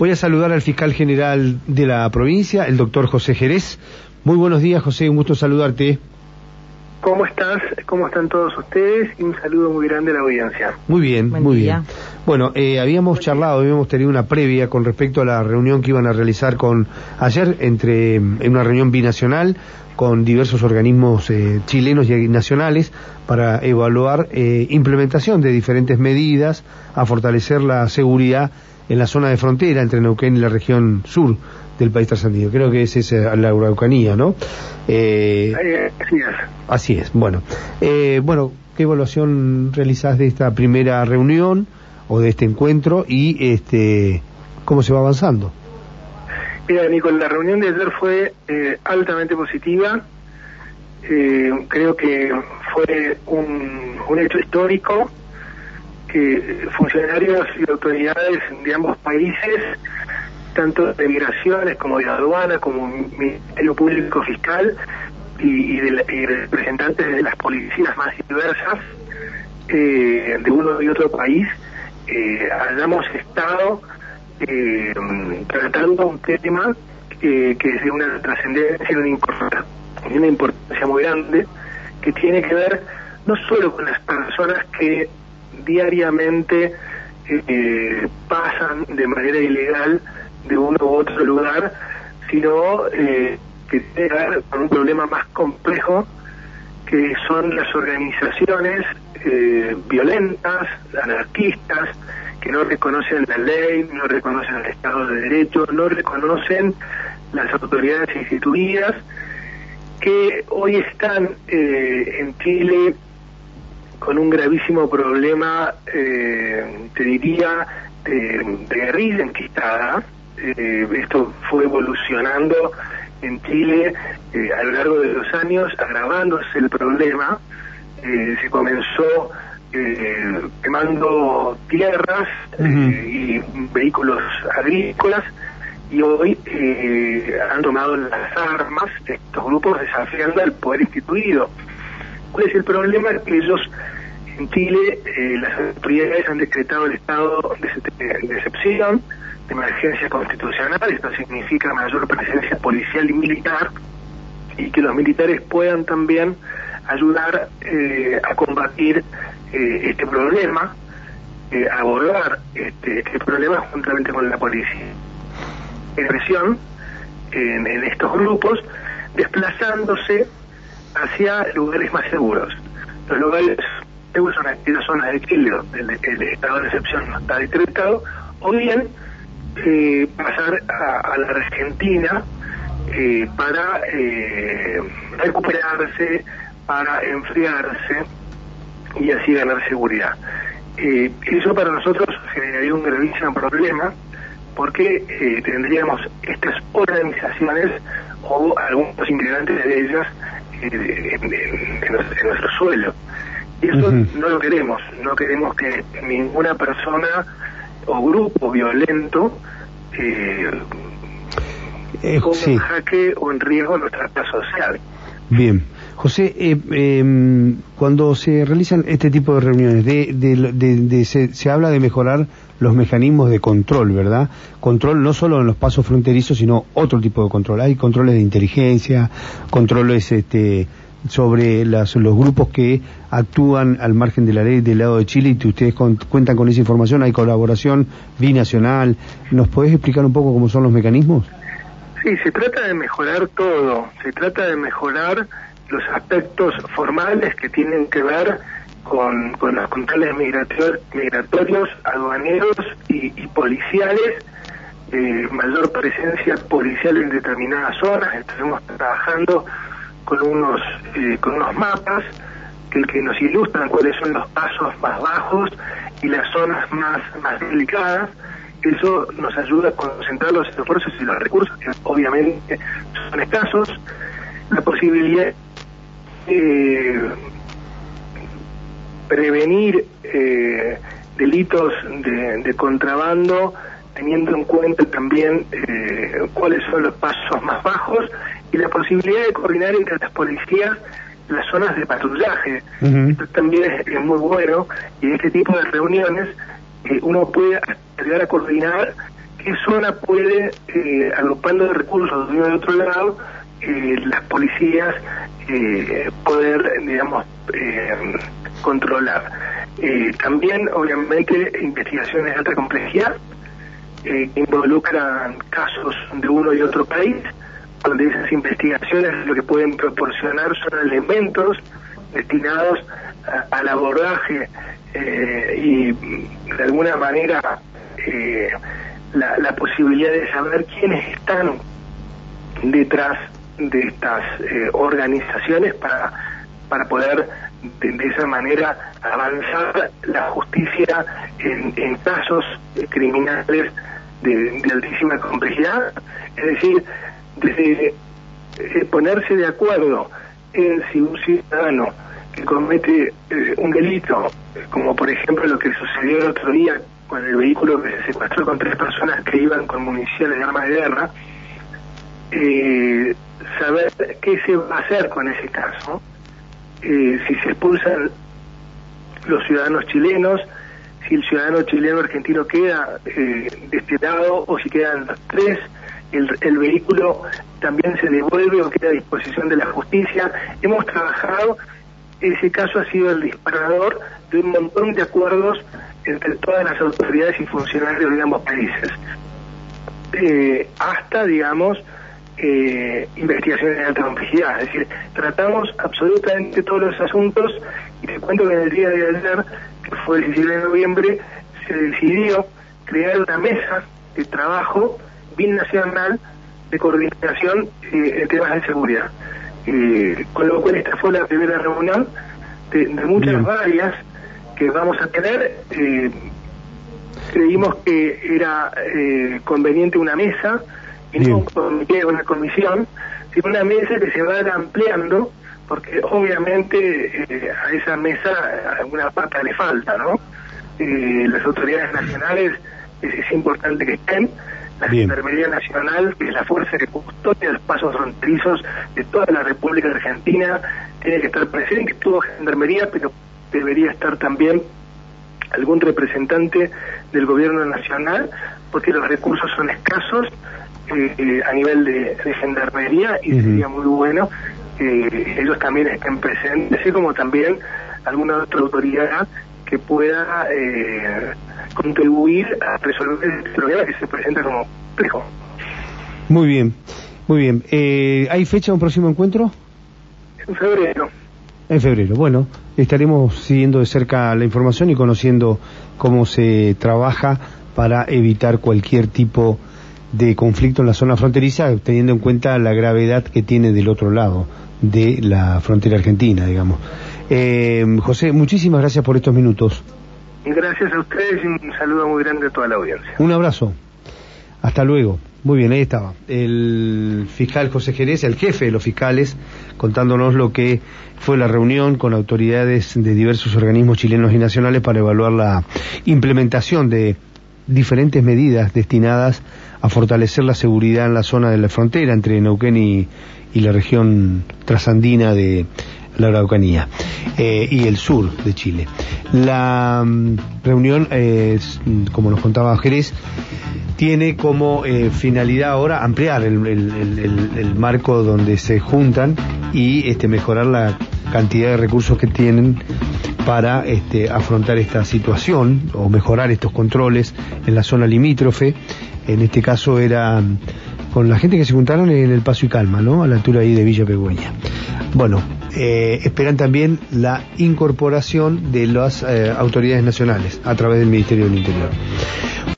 Voy a saludar al fiscal general de la provincia, el doctor José Jerez. Muy buenos días, José, un gusto saludarte. ¿Cómo estás? ¿Cómo están todos ustedes? Y un saludo muy grande a la audiencia. Muy bien, muy bien. Bueno, eh, habíamos charlado, habíamos tenido una previa con respecto a la reunión que iban a realizar con ayer entre en una reunión binacional con diversos organismos eh, chilenos y nacionales para evaluar eh, implementación de diferentes medidas a fortalecer la seguridad en la zona de frontera entre Neuquén y la región sur del país trasandino. Creo que es esa la Araucanía, ¿no? Eh, así es. Así es, bueno. Eh, bueno, ¿qué evaluación realizás de esta primera reunión o de este encuentro y este cómo se va avanzando? Mira, Nico, la reunión de ayer fue eh, altamente positiva. creo que fue un, un hecho histórico que funcionarios y autoridades de ambos países, tanto de migraciones como de aduana, como Ministerio Público Fiscal y, de, representantes de las policías más diversas eh, de uno y otro país, eh, hayamos estado eh, tratando un tema que es de una trascendencia y una importancia muy grande, que tiene que ver no solo con las personas que diariamente eh, pasan de manera ilegal de uno u otro lugar, sino eh, que tiene que ver con un problema más complejo que son las organizaciones eh, violentas, anarquistas, que no reconocen la ley, no reconocen el Estado de Derecho, no reconocen las autoridades instituidas, que hoy están en Chile con un gravísimo problema, eh, te diría, de, guerrilla enquistada. Eh, esto fue evolucionando en Chile eh, a lo largo de los años, agravándose el problema. se comenzó quemando tierras y vehículos agrícolas y hoy han tomado las armas estos grupos desafiando al poder instituido. ¿Cuál es el problema? Que ellos en Chile, eh, las autoridades han decretado el estado de, excepción, de emergencia constitucional, esto significa mayor presencia policial y militar, y que los militares puedan también ayudar eh, a combatir eh, este problema, a abordar este, este, problema juntamente con la policía. Presión en, en estos grupos, desplazándose hacia lugares más seguros. Los lugares seguros son aquellas zonas de Chile donde el, estado de excepción no está decretado, o bien eh, pasar a, la Argentina eh, para eh, recuperarse, para enfriarse y así ganar seguridad. eso para nosotros generaría un gravísimo problema porque tendríamos estas organizaciones o algunos integrantes de ellas en, nuestro suelo. Y eso no lo queremos, no queremos que ninguna persona o grupo violento eh, eh en jaque o en riesgo nuestra paz social. Bien. José, eh, em, cuando se realizan este tipo de reuniones, de, de, se, se, habla de mejorar los mecanismos de control, ¿verdad? Control no solo en los pasos fronterizos, sino otro tipo de control. Hay controles de inteligencia, controles este, sobre las, los grupos que actúan al margen de la ley del lado de Chile y que ustedes cuentan con esa información. Hay colaboración binacional. ¿Nos podés explicar un poco cómo son los mecanismos? Sí, se trata de mejorar todo. Se trata de mejorar los aspectos formales que tienen que ver con, con los controles migratorios, aduaneros y, policiales, eh, mayor presencia policial en determinadas zonas. Estamos trabajando con unos, eh, con unos mapas que, nos ilustran cuáles son los pasos más bajos y las zonas más, más delicadas. Eso nos ayuda a concentrar los esfuerzos y los recursos, que obviamente son escasos. La posibilidad eh, prevenir eh, delitos de, contrabando teniendo en cuenta también eh, cuáles son los pasos más bajos y la posibilidad de coordinar entre las policías las zonas de patrullaje. Esto también es, muy bueno y en este tipo de reuniones uno puede llegar a coordinar qué zona puede, eh, agrupando recursos de uno de otro lado, eh, las policías eh, poder, digamos, eh, controlar. también, obviamente, investigaciones de alta complejidad que involucran casos de uno y otro país, donde esas investigaciones lo que pueden proporcionar son elementos destinados al abordaje y de alguna manera la, la posibilidad de saber quiénes están detrás de estas eh, organizaciones para, para poder de, esa manera avanzar la justicia en, casos criminales de, altísima complejidad. Es decir, desde ponerse de acuerdo en si un ciudadano que comete eh, un delito, como por ejemplo lo que sucedió el otro día con el vehículo que se secuestró con tres personas que iban con municiones de armas de guerra, eh, saber qué se va a hacer con ese caso, eh, si se expulsan los ciudadanos chilenos, si el ciudadano chileno argentino queda eh, destetado o si quedan los tres, el, el, vehículo también se devuelve o queda a disposición de la justicia. Hemos trabajado, ese caso ha sido el disparador de un montón de acuerdos entre todas las autoridades y funcionarios de ambos países. Eh, hasta, digamos, eh, investigaciones de alta complejidad. Es decir, tratamos absolutamente todos los asuntos y te cuento que en el día de ayer, que fue el 17 de noviembre, se decidió crear una mesa de trabajo binacional de coordinación eh, en temas de seguridad. Eh, con lo cual esta fue la primera reunión de, muchas varias que vamos a tener. Eh, creímos que era conveniente una mesa y no un comité, una comisión, sino una mesa que se va ampliando, porque obviamente eh, a esa mesa alguna pata le falta, ¿no? Eh, las autoridades nacionales es, importante que estén, la Gendarmería Nacional, que es la fuerza que custodia los pasos fronterizos de toda la República Argentina, tiene que estar presente, tuvo Gendarmería, pero debería estar también algún representante del gobierno nacional, porque los recursos son escasos eh, a nivel de, gendarmería y sería muy bueno que ellos también estén presentes, así como también alguna otra autoridad que pueda eh, contribuir a resolver el problema que se presenta como complejo. Muy bien, muy bien. Eh, ¿Hay fecha un próximo encuentro? En febrero. En febrero, bueno, estaremos siguiendo de cerca la información y conociendo cómo se trabaja para evitar cualquier tipo de conflicto en la zona fronteriza, teniendo en cuenta la gravedad que tiene del otro lado de la frontera argentina, digamos. Eh, José, muchísimas gracias por estos minutos. Gracias a ustedes y un saludo muy grande a toda la audiencia. Un abrazo. Hasta luego. Muy bien, ahí estaba. El fiscal José Jerez, el jefe de los fiscales, contándonos lo que fue la reunión con autoridades de diversos organismos chilenos y nacionales para evaluar la implementación de diferentes medidas destinadas a fortalecer la seguridad en la zona de la frontera entre Neuquén y, la región trasandina de la Araucanía eh, y el sur de Chile. La mm, reunión, como nos contaba Jerez, tiene como eh, finalidad ahora ampliar el, el, marco donde se juntan y este, mejorar la cantidad de recursos que tienen para este, afrontar esta situación o mejorar estos controles en la zona limítrofe en este caso era con la gente que se juntaron en el Paso y Calma, ¿no? A la altura ahí de Villa Pegüeña. Bueno, eh, esperan también la incorporación de las eh, autoridades nacionales a través del Ministerio del Interior.